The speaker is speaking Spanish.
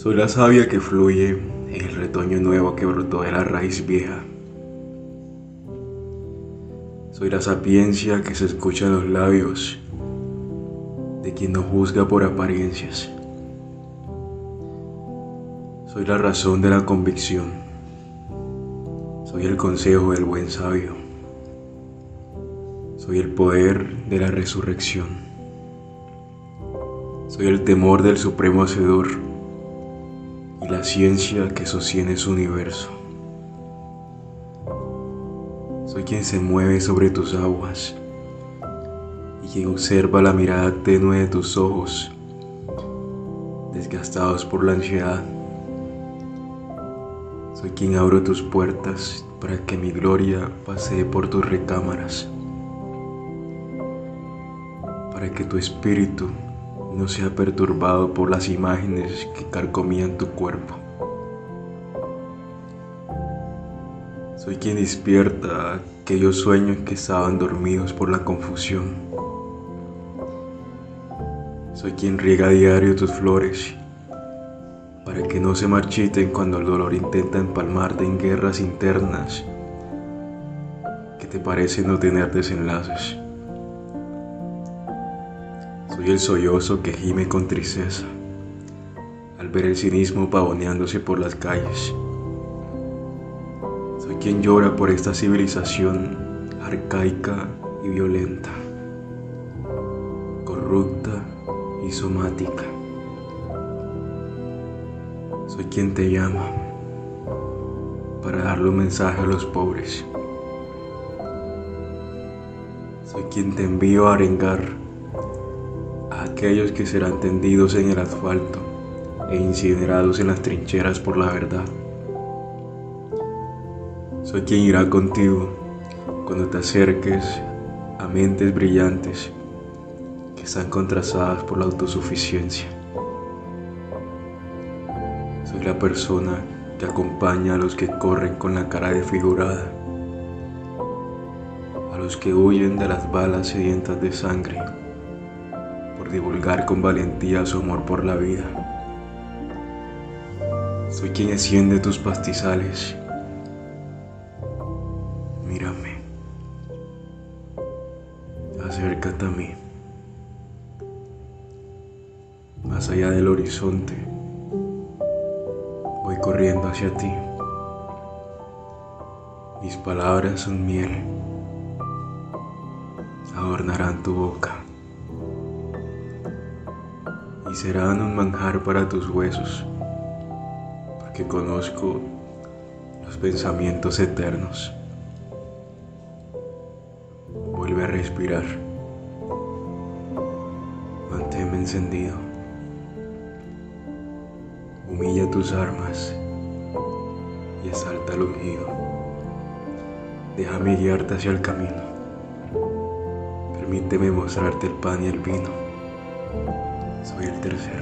Soy la savia que fluye en el retoño nuevo que brotó de la raíz vieja. Soy la sapiencia que se escucha en los labios de quien no juzga por apariencias. Soy la razón de la convicción. Soy el consejo del buen sabio. Soy el poder de la resurrección. Soy el temor del supremo hacedor la ciencia que sostiene su universo. Soy quien se mueve sobre tus aguas y quien observa la mirada tenue de tus ojos, desgastados por la ansiedad. Soy quien abro tus puertas para que mi gloria pasee por tus recámaras, para que tu espíritu no sea perturbado por las imágenes que carcomían tu cuerpo. Soy quien despierta aquellos sueños que estaban dormidos por la confusión. Soy quien riega a diario tus flores para que no se marchiten cuando el dolor intenta empalmarte en guerras internas que te parecen no tener desenlaces. Soy el sollozo que gime con tristeza al ver el cinismo pavoneándose por las calles. Soy quien llora por esta civilización arcaica y violenta, corrupta y somática. Soy quien te llama para darle un mensaje a los pobres. Soy quien te envío a arengar aquellos que serán tendidos en el asfalto e incinerados en las trincheras por la verdad. Soy quien irá contigo cuando te acerques a mentes brillantes que están contrastadas por la autosuficiencia. Soy la persona que acompaña a los que corren con la cara desfigurada, a los que huyen de las balas sedientas de sangre divulgar con valentía su amor por la vida. Soy quien enciende tus pastizales. Mírame. Acércate a mí. Más allá del horizonte, voy corriendo hacia ti. Mis palabras son miel. Adornarán tu boca y serán un manjar para tus huesos, porque conozco los pensamientos eternos. Vuelve a respirar. Manténme encendido. Humilla tus armas y exalta el ungido. Déjame guiarte hacia el camino. Permíteme mostrarte el pan y el vino tercero.